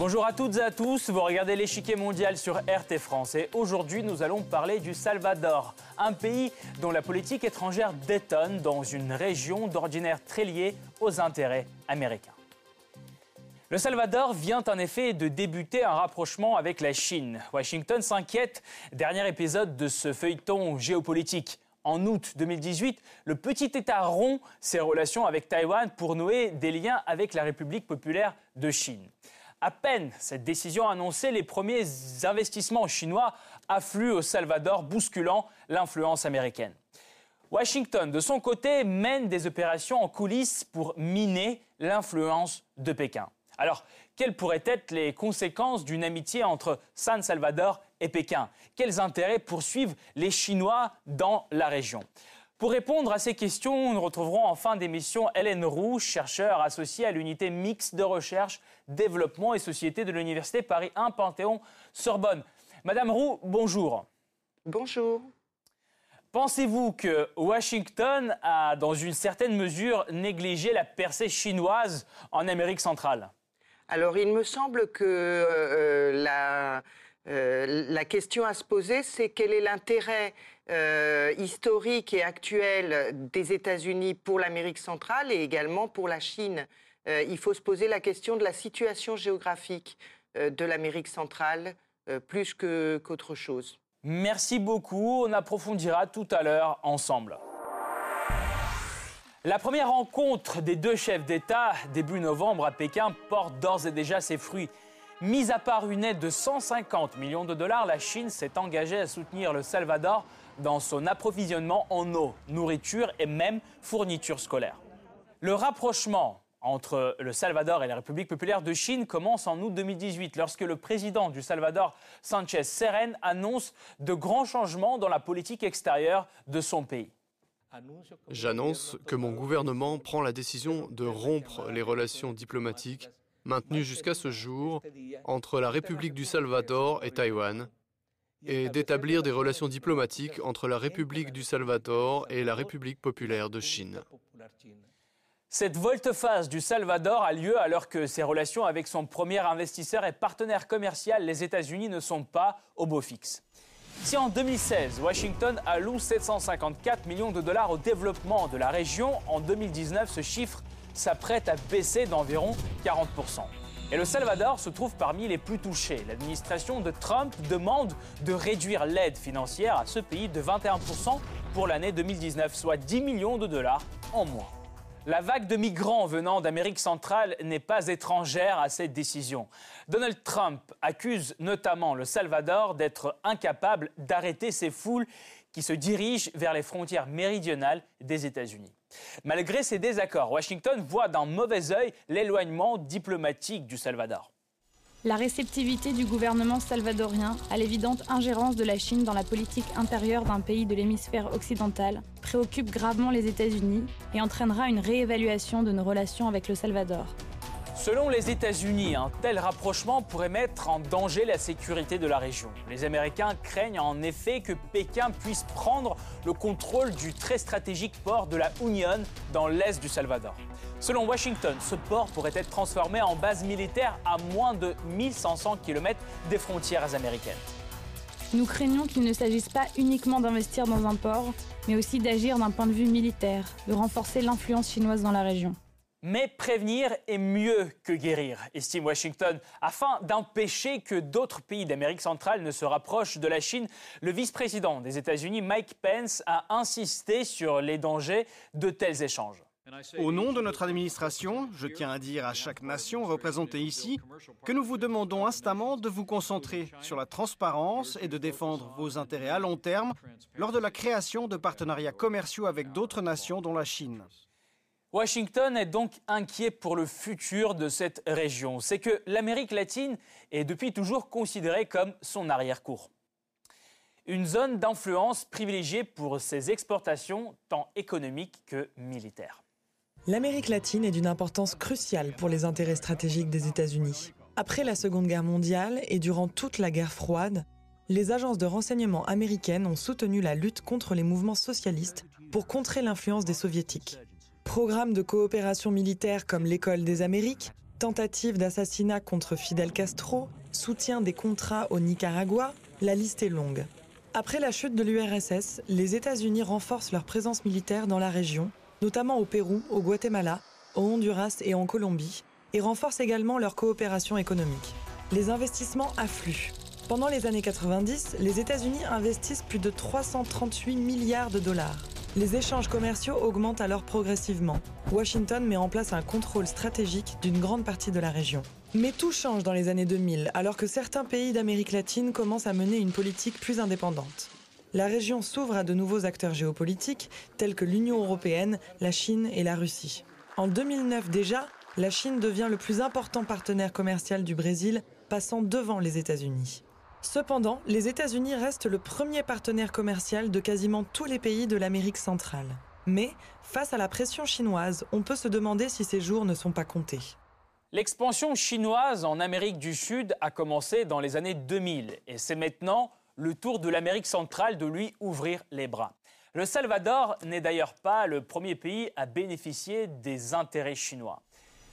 Bonjour à toutes et à tous, vous regardez l'échiquier mondial sur RT France et aujourd'hui nous allons parler du Salvador, un pays dont la politique étrangère détonne dans une région d'ordinaire très liée aux intérêts américains. Le Salvador vient en effet de débuter un rapprochement avec la Chine. Washington s'inquiète, dernier épisode de ce feuilleton géopolitique. En août 2018, le petit État rompt ses relations avec Taïwan pour nouer des liens avec la République populaire de Chine. À peine cette décision annoncée, les premiers investissements chinois affluent au Salvador, bousculant l'influence américaine. Washington, de son côté, mène des opérations en coulisses pour miner l'influence de Pékin. Alors, quelles pourraient être les conséquences d'une amitié entre San Salvador et Pékin? Quels intérêts poursuivent les Chinois dans la région? Pour répondre à ces questions, nous retrouverons en fin d'émission Hélène Roux, chercheure associée à l'unité mixte de recherche, développement et société de l'Université Paris 1 Panthéon-Sorbonne. Madame Roux, bonjour. Bonjour. Pensez-vous que Washington a, dans une certaine mesure, négligé la percée chinoise en Amérique centrale? Alors, il me semble que euh, la euh, la question à se poser, c'est quel est l'intérêt euh, historique et actuel des États-Unis pour l'Amérique centrale et également pour la Chine? Euh, il faut se poser la question de la situation géographique de l'Amérique centrale plus qu'autre chose. Merci beaucoup. On approfondira tout à l'heure ensemble. La première rencontre des deux chefs d'État début novembre à Pékin porte d'ores et déjà ses fruits. Mis à part une aide de 150 millions de dollars, la Chine s'est engagée à soutenir le Salvador dans son approvisionnement en eau, nourriture et même fournitures scolaires. Le rapprochement entre le Salvador et la République populaire de Chine commence en août 2018 lorsque le président du Salvador, Sanchez Seren, annonce de grands changements dans la politique extérieure de son pays. J'annonce que mon gouvernement prend la décision de rompre les relations diplomatiques maintenu jusqu'à ce jour entre la République du Salvador et Taïwan, et d'établir des relations diplomatiques entre la République du Salvador et la République populaire de Chine. Cette volte-face du Salvador a lieu alors que ses relations avec son premier investisseur et partenaire commercial, les États-Unis, ne sont pas au beau fixe. Si en 2016, Washington alloue 754 millions de dollars au développement de la région, en 2019, ce chiffre s'apprête à baisser d'environ 40%. Et le Salvador se trouve parmi les plus touchés. L'administration de Trump demande de réduire l'aide financière à ce pays de 21% pour l'année 2019, soit 10 millions de dollars en moins. La vague de migrants venant d'Amérique centrale n'est pas étrangère à cette décision. Donald Trump accuse notamment le Salvador d'être incapable d'arrêter ces foules qui se dirigent vers les frontières méridionales des États-Unis. Malgré ces désaccords, Washington voit d'un mauvais œil l'éloignement diplomatique du Salvador. La réceptivité du gouvernement salvadorien à l'évidente ingérence de la Chine dans la politique intérieure d'un pays de l'hémisphère occidental préoccupe gravement les États-Unis et entraînera une réévaluation de nos relations avec le Salvador. Selon les États-Unis, un tel rapprochement pourrait mettre en danger la sécurité de la région. Les Américains craignent en effet que Pékin puisse prendre le contrôle du très stratégique port de la Union dans l'est du Salvador. Selon Washington, ce port pourrait être transformé en base militaire à moins de 1500 km des frontières américaines. Nous craignons qu'il ne s'agisse pas uniquement d'investir dans un port, mais aussi d'agir d'un point de vue militaire, de renforcer l'influence chinoise dans la région. Mais prévenir est mieux que guérir, estime Washington. Afin d'empêcher que d'autres pays d'Amérique centrale ne se rapprochent de la Chine, le vice-président des États-Unis, Mike Pence, a insisté sur les dangers de tels échanges. Au nom de notre administration, je tiens à dire à chaque nation représentée ici que nous vous demandons instamment de vous concentrer sur la transparence et de défendre vos intérêts à long terme lors de la création de partenariats commerciaux avec d'autres nations dont la Chine. Washington est donc inquiet pour le futur de cette région. C'est que l'Amérique latine est depuis toujours considérée comme son arrière-cour. Une zone d'influence privilégiée pour ses exportations tant économiques que militaires. L'Amérique latine est d'une importance cruciale pour les intérêts stratégiques des États-Unis. Après la Seconde Guerre mondiale et durant toute la guerre froide, les agences de renseignement américaines ont soutenu la lutte contre les mouvements socialistes pour contrer l'influence des soviétiques. Programmes de coopération militaire comme l'École des Amériques, tentative d'assassinat contre Fidel Castro, soutien des contrats au Nicaragua, la liste est longue. Après la chute de l'URSS, les États-Unis renforcent leur présence militaire dans la région, notamment au Pérou, au Guatemala, au Honduras et en Colombie, et renforcent également leur coopération économique. Les investissements affluent. Pendant les années 90, les États-Unis investissent plus de 338 milliards de dollars. Les échanges commerciaux augmentent alors progressivement. Washington met en place un contrôle stratégique d'une grande partie de la région. Mais tout change dans les années 2000, alors que certains pays d'Amérique latine commencent à mener une politique plus indépendante. La région s'ouvre à de nouveaux acteurs géopolitiques, tels que l'Union européenne, la Chine et la Russie. En 2009 déjà, la Chine devient le plus important partenaire commercial du Brésil, passant devant les États-Unis. Cependant, les États-Unis restent le premier partenaire commercial de quasiment tous les pays de l'Amérique centrale. Mais, face à la pression chinoise, on peut se demander si ces jours ne sont pas comptés. L'expansion chinoise en Amérique du Sud a commencé dans les années 2000 et c'est maintenant le tour de l'Amérique centrale de lui ouvrir les bras. Le Salvador n'est d'ailleurs pas le premier pays à bénéficier des intérêts chinois.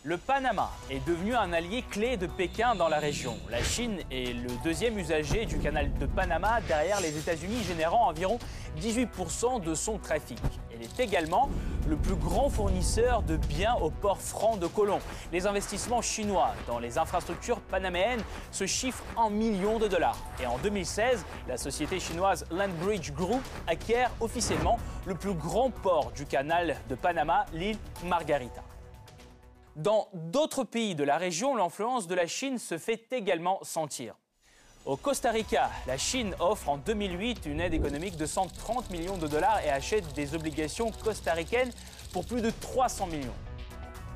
Le Panama est devenu un allié clé de Pékin dans la région. La Chine est le deuxième usager du canal de Panama derrière les États-Unis, générant environ 18% de son trafic. Elle est également le plus grand fournisseur de biens au port franc de Colomb. Les investissements chinois dans les infrastructures panaméennes se chiffrent en millions de dollars. Et en 2016, la société chinoise Landbridge Group acquiert officiellement le plus grand port du canal de Panama, l'île Margarita. Dans d'autres pays de la région, l'influence de la Chine se fait également sentir. Au Costa Rica, la Chine offre en 2008 une aide économique de 130 millions de dollars et achète des obligations costaricaines pour plus de 300 millions.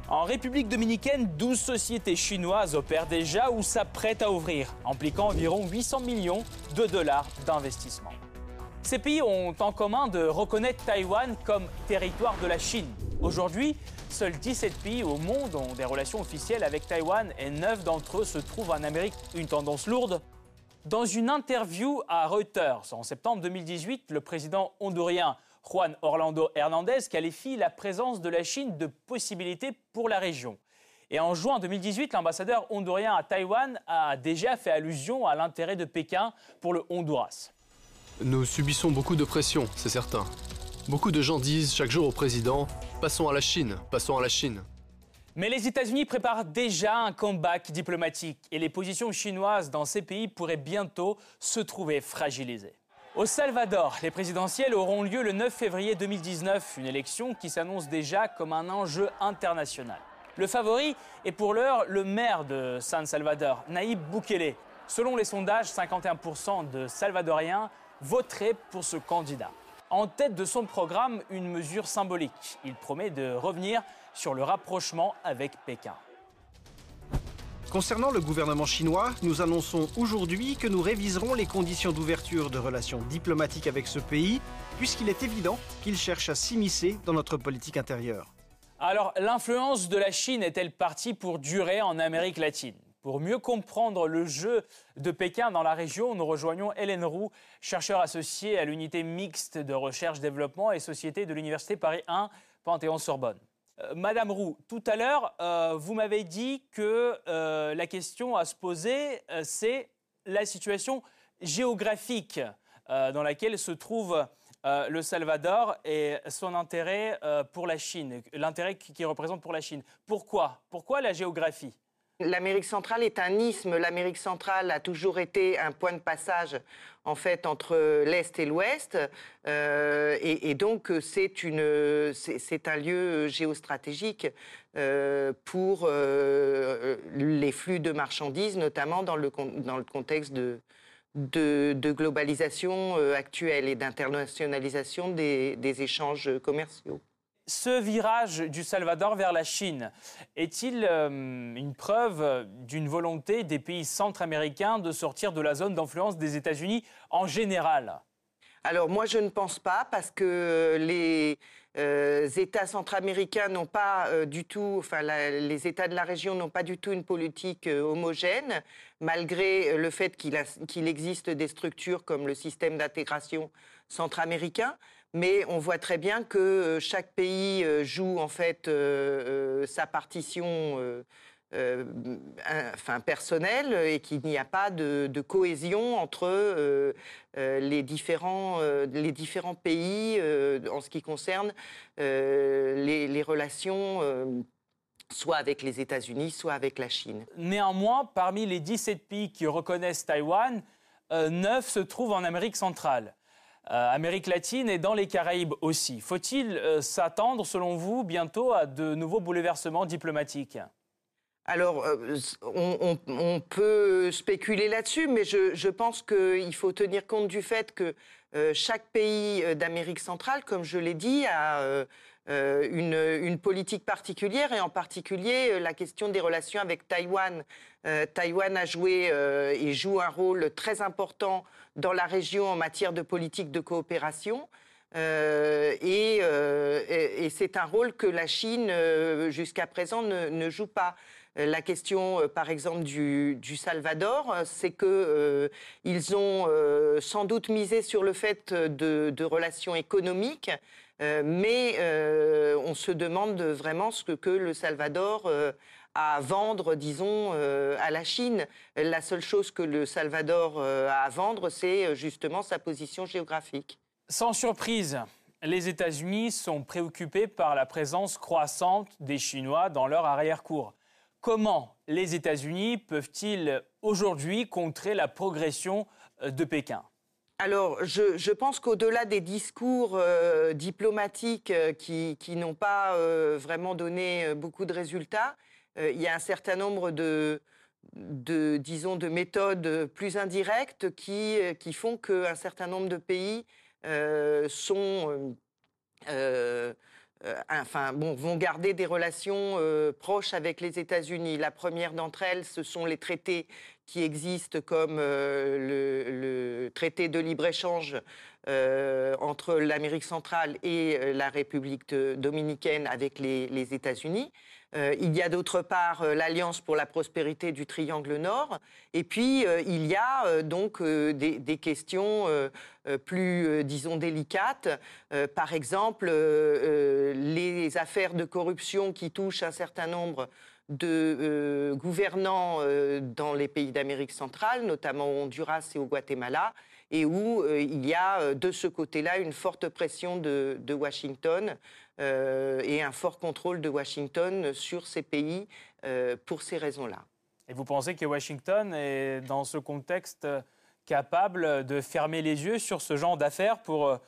En République dominicaine, 12 sociétés chinoises opèrent déjà ou s'apprêtent à ouvrir, impliquant environ 800 millions de dollars d'investissement. Ces pays ont en commun de reconnaître Taïwan comme territoire de la Chine. Aujourd'hui, Seuls 17 pays au monde ont des relations officielles avec Taïwan et 9 d'entre eux se trouvent en Amérique. Une tendance lourde Dans une interview à Reuters en septembre 2018, le président hondurien Juan Orlando Hernandez qualifie la présence de la Chine de possibilité pour la région. Et en juin 2018, l'ambassadeur hondurien à Taïwan a déjà fait allusion à l'intérêt de Pékin pour le Honduras. Nous subissons beaucoup de pression, c'est certain. Beaucoup de gens disent chaque jour au président Passons à la Chine, passons à la Chine. Mais les États-Unis préparent déjà un comeback diplomatique et les positions chinoises dans ces pays pourraient bientôt se trouver fragilisées. Au Salvador, les présidentielles auront lieu le 9 février 2019, une élection qui s'annonce déjà comme un enjeu international. Le favori est pour l'heure le maire de San Salvador, Naïb Bukele. Selon les sondages, 51% de Salvadoriens voteraient pour ce candidat en tête de son programme une mesure symbolique. Il promet de revenir sur le rapprochement avec Pékin. Concernant le gouvernement chinois, nous annonçons aujourd'hui que nous réviserons les conditions d'ouverture de relations diplomatiques avec ce pays, puisqu'il est évident qu'il cherche à s'immiscer dans notre politique intérieure. Alors, l'influence de la Chine est-elle partie pour durer en Amérique latine? Pour mieux comprendre le jeu de Pékin dans la région, nous rejoignons Hélène Roux, chercheur associée à l'unité mixte de recherche-développement et société de l'Université Paris 1, Panthéon-Sorbonne. Euh, Madame Roux, tout à l'heure, euh, vous m'avez dit que euh, la question à se poser, c'est la situation géographique dans laquelle se trouve le Salvador et son intérêt pour la Chine, l'intérêt qu'il représente pour la Chine. Pourquoi? Pourquoi la géographie? L'Amérique centrale est un isthme. L'Amérique centrale a toujours été un point de passage en fait entre l'est et l'ouest, euh, et, donc c'est un lieu géostratégique euh, pour euh, les flux de marchandises, notamment dans le contexte de, globalisation actuelle et d'internationalisation des échanges commerciaux. Ce virage du Salvador vers la Chine est-il euh, une preuve d'une volonté des pays centra-américains de sortir de la zone d'influence des États-Unis en général? Alors moi je ne pense pas parce que les euh, États centra-américains n'ont pas euh, du tout, enfin les États de la région n'ont pas du tout une politique homogène, malgré le fait qu'il existe des structures comme le système d'intégration centra-américain mais on voit très bien que euh, chaque pays euh, joue en fait euh, sa partition enfin, personnel et qu'il n'y a pas de, cohésion entre les, différents, les différents pays en ce qui concerne les, les, relations soit avec les États-Unis, soit avec la Chine. Néanmoins, parmi les 17 pays qui reconnaissent Taïwan, 9 se trouvent en Amérique centrale. Euh, Amérique latine et dans les Caraïbes aussi. Faut-il euh, s'attendre, selon vous, bientôt à de nouveaux bouleversements diplomatiques? Alors, euh, on, peut spéculer là-dessus, mais je, pense qu'il faut tenir compte du fait que chaque pays d'Amérique centrale, comme je l'ai dit, a une, une, politique particulière, et en particulier la question des relations avec Taïwan. Taïwan a joué et joue un rôle très important dans la région en matière de politique de coopération. Euh, euh, et, c'est un rôle que la Chine, euh, jusqu'à présent, ne, joue pas. La question, par exemple, du, Salvador, c'est que ils ont sans doute misé sur le fait de, relations économiques, mais on se demande vraiment ce que le Salvador à vendre, disons, euh, à la Chine. La seule chose que le Salvador euh, a à vendre, c'est euh, justement sa position géographique. Sans surprise, les États-Unis sont préoccupés par la présence croissante des Chinois dans leur arrière-cour. Comment les États-Unis peuvent-ils aujourd'hui contrer la progression de Pékin? Alors, je, pense qu'au-delà des discours diplomatiques qui, n'ont pas vraiment donné beaucoup de résultats, euh, il y a un certain nombre de, disons, de méthodes plus indirectes qui, euh, qui font qu'un certain nombre de pays euh, sont, enfin, bon, vont garder des relations proches avec les États-Unis. La première d'entre elles, ce sont les traités qui existent comme le, traité de libre-échange entre l'Amérique centrale et la République dominicaine avec les États-Unis. Euh, il y a d'autre part euh, l'Alliance pour la prospérité du Triangle Nord. Et puis, euh, il y a donc des, questions plus, disons, délicates. par exemple, les affaires de corruption qui touchent un certain nombre de gouvernants dans les pays d'Amérique centrale, notamment au Honduras et au Guatemala, et où il y a de ce côté-là une forte pression de Washington euh, et un fort contrôle de Washington sur ces pays euh, pour ces raisons-là. Et vous pensez que Washington est dans ce contexte capable de fermer les yeux sur ce genre d'affaires pour,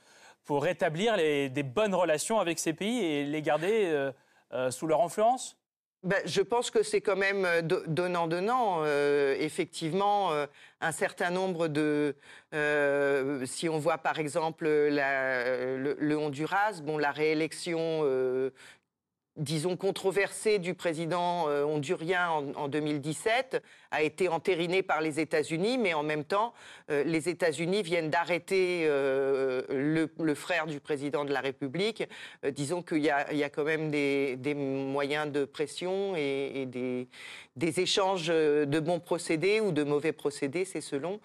pour rétablir des bonnes relations avec ces pays et les garder euh, sous leur influence? Ben, je pense que c'est quand même euh, donnant-donnant. Euh, effectivement, euh, un certain nombre de... si on voit par exemple le, Honduras, bon, la réélection disons, controversée du président euh, hondurien en, 2017 a été entérinée par les États-Unis, mais en même temps, euh, les États-Unis viennent d'arrêter euh, le, frère du président de la République. disons qu'il y, a quand même des, moyens de pression et, des, des, échanges de bons procédés ou de mauvais procédés, c'est selon,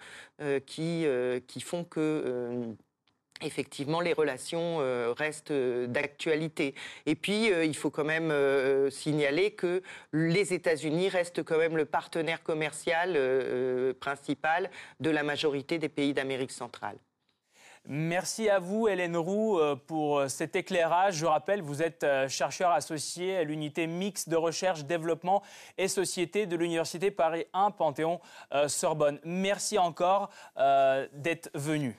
qui, qui font que effectivement, les relations euh, restent euh, d'actualité. Et puis, euh, il faut quand même signaler que les États-Unis restent quand même le partenaire commercial principal de la majorité des pays d'Amérique centrale. Merci à vous, Hélène Roux, pour cet éclairage. Je rappelle, vous êtes chercheur associé à l'unité mixte de recherche, développement et société de l'Université Paris 1 Panthéon-Sorbonne. Merci encore d'être venu.